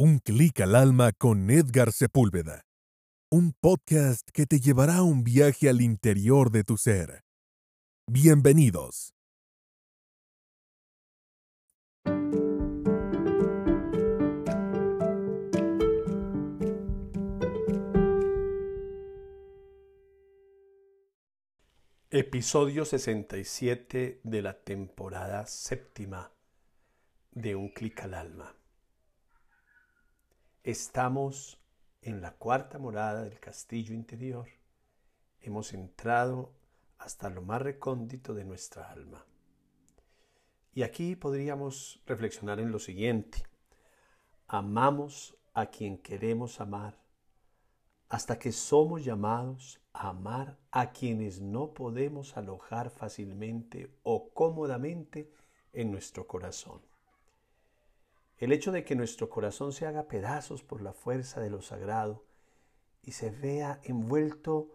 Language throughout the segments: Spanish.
Un clic al alma con Edgar Sepúlveda. Un podcast que te llevará a un viaje al interior de tu ser. Bienvenidos. Episodio 67 de la temporada séptima de Un clic al alma. Estamos en la cuarta morada del castillo interior. Hemos entrado hasta lo más recóndito de nuestra alma. Y aquí podríamos reflexionar en lo siguiente. Amamos a quien queremos amar hasta que somos llamados a amar a quienes no podemos alojar fácilmente o cómodamente en nuestro corazón. El hecho de que nuestro corazón se haga pedazos por la fuerza de lo sagrado y se vea envuelto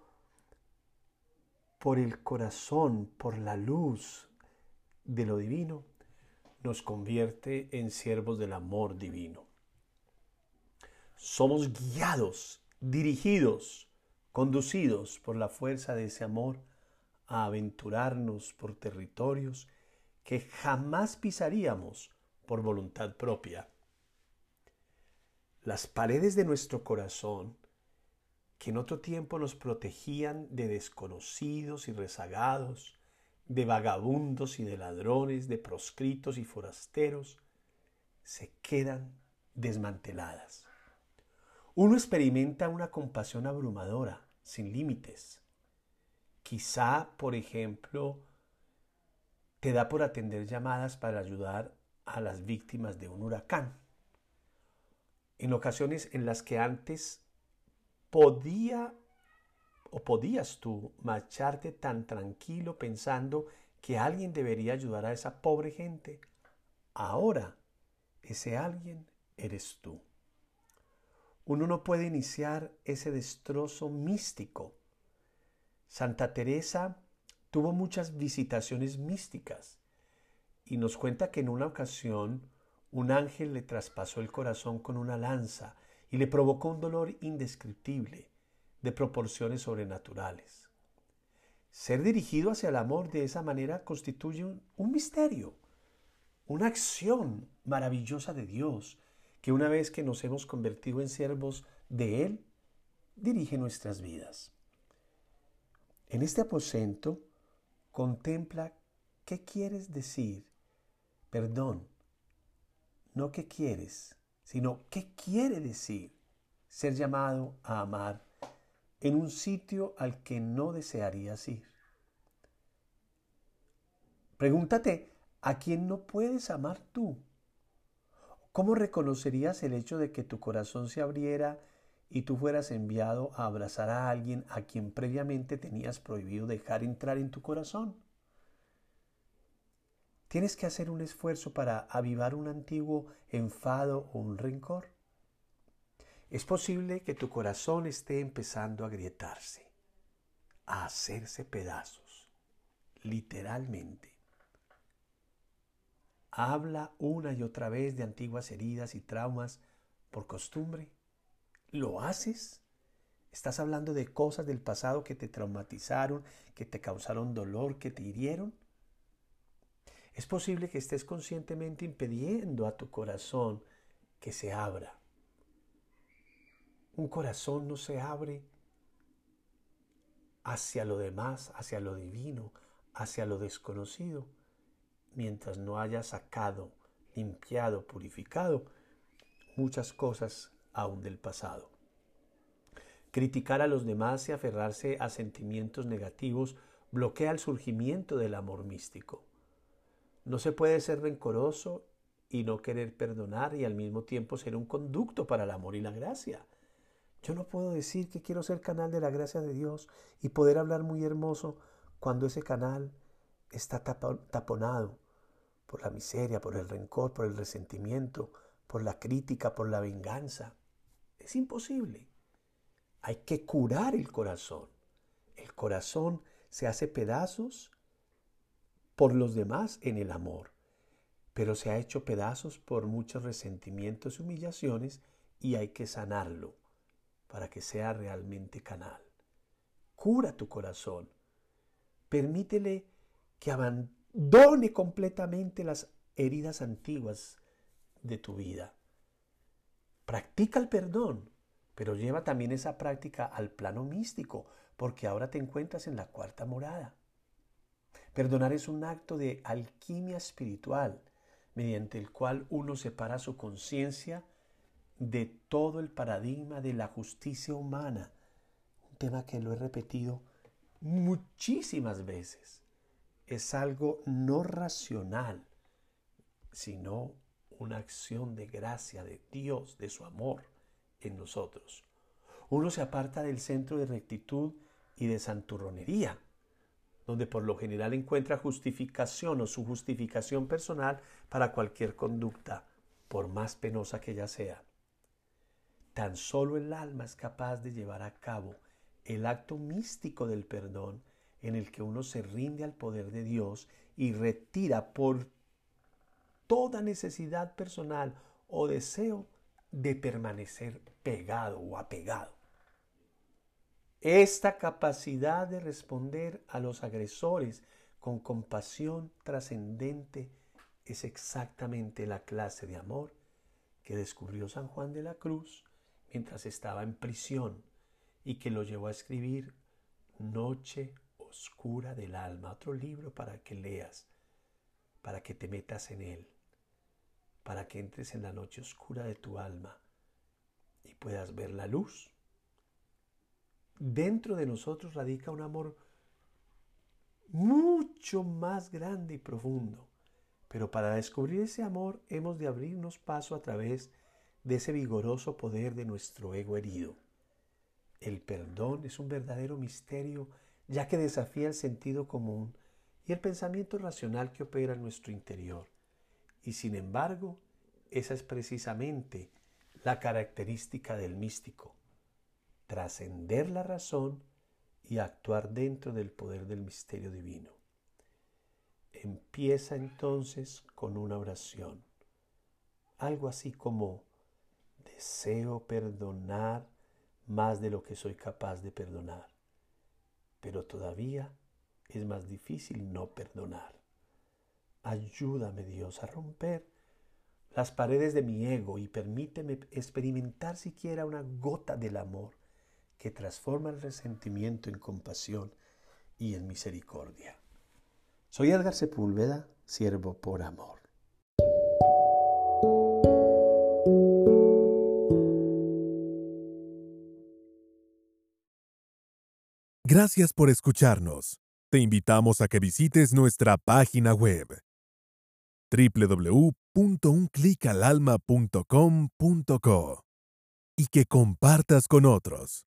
por el corazón, por la luz de lo divino, nos convierte en siervos del amor divino. Somos guiados, dirigidos, conducidos por la fuerza de ese amor a aventurarnos por territorios que jamás pisaríamos por voluntad propia. Las paredes de nuestro corazón, que en otro tiempo nos protegían de desconocidos y rezagados, de vagabundos y de ladrones, de proscritos y forasteros, se quedan desmanteladas. Uno experimenta una compasión abrumadora, sin límites. Quizá, por ejemplo, te da por atender llamadas para ayudar a las víctimas de un huracán. En ocasiones en las que antes podía o podías tú marcharte tan tranquilo pensando que alguien debería ayudar a esa pobre gente, ahora ese alguien eres tú. Uno no puede iniciar ese destrozo místico. Santa Teresa tuvo muchas visitaciones místicas y nos cuenta que en una ocasión un ángel le traspasó el corazón con una lanza y le provocó un dolor indescriptible, de proporciones sobrenaturales. Ser dirigido hacia el amor de esa manera constituye un, misterio, una acción maravillosa de Dios, que una vez que nos hemos convertido en siervos de Él, dirige nuestras vidas. En este aposento, contempla qué quieres decir perdón, no qué quieres, sino qué quiere decir ser llamado a amar en un sitio al que no desearías ir. Pregúntate, ¿a quién no puedes amar tú? ¿Cómo reconocerías el hecho de que tu corazón se abriera y tú fueras enviado a abrazar a alguien a quien previamente tenías prohibido dejar entrar en tu corazón? ¿Tienes que hacer un esfuerzo para avivar un antiguo enfado o un rencor? Es posible que tu corazón esté empezando a agrietarse, a hacerse pedazos, literalmente. Habla una y otra vez de antiguas heridas y traumas por costumbre. ¿Lo haces? ¿Estás hablando de cosas del pasado que te traumatizaron, que te causaron dolor, que te hirieron? Es posible que estés conscientemente impidiendo a tu corazón que se abra. Un corazón no se abre hacia lo demás, hacia lo divino, hacia lo desconocido, mientras no haya sacado, limpiado, purificado muchas cosas aún del pasado. Criticar a los demás y aferrarse a sentimientos negativos bloquea el surgimiento del amor místico. No se puede ser rencoroso y no querer perdonar y al mismo tiempo ser un conducto para el amor y la gracia. Yo no puedo decir que quiero ser canal de la gracia de Dios y poder hablar muy hermoso cuando ese canal está taponado por la miseria, por el rencor, por el resentimiento, por la crítica, por la venganza. Es imposible. Hay que curar el corazón. El corazón se hace pedazos por los demás en el amor. pero se ha hecho pedazos por muchos resentimientos y humillaciones y hay que sanarlo para que sea realmente canal. Cura tu corazón. Permítele que abandone completamente las heridas antiguas de tu vida. Practica el perdón, pero lleva también esa práctica al plano místico, porque ahora te encuentras en la cuarta morada. Perdonar es un acto de alquimia espiritual, mediante el cual uno separa su conciencia de todo el paradigma de la justicia humana, un tema que lo he repetido muchísimas veces. Es algo no racional, sino una acción de gracia de Dios, de su amor en nosotros. Uno se aparta del centro de rectitud y de santurronería, donde por lo general encuentra justificación o su justificación personal para cualquier conducta, por más penosa que ella sea. Tan solo el alma es capaz de llevar a cabo el acto místico del perdón en el que uno se rinde al poder de Dios y retira por toda necesidad personal o deseo de permanecer pegado o apegado. Esta capacidad de responder a los agresores con compasión trascendente es exactamente la clase de amor que descubrió San Juan de la Cruz mientras estaba en prisión y que lo llevó a escribir Noche Oscura del Alma, otro libro para que leas, para que te metas en él, para que entres en la noche oscura de tu alma y puedas ver la luz dentro de nosotros radica un amor mucho más grande y profundo. Pero para descubrir ese amor hemos de abrirnos paso a través de ese vigoroso poder de nuestro ego herido. El perdón es un verdadero misterio ya que desafía el sentido común y el pensamiento racional que opera en nuestro interior. Y sin embargo, esa es precisamente la característica del místico trascender la razón y actuar dentro del poder del misterio divino. Empieza entonces con una oración, algo así como deseo perdonar más de lo que soy capaz de perdonar, pero todavía es más difícil no perdonar. Ayúdame Dios a romper las paredes de mi ego y permíteme experimentar siquiera una gota del amor que transforma el resentimiento en compasión y en misericordia. Soy Edgar Sepúlveda, siervo por amor. Gracias por escucharnos. Te invitamos a que visites nuestra página web www.unclicalalma.com.co y que compartas con otros.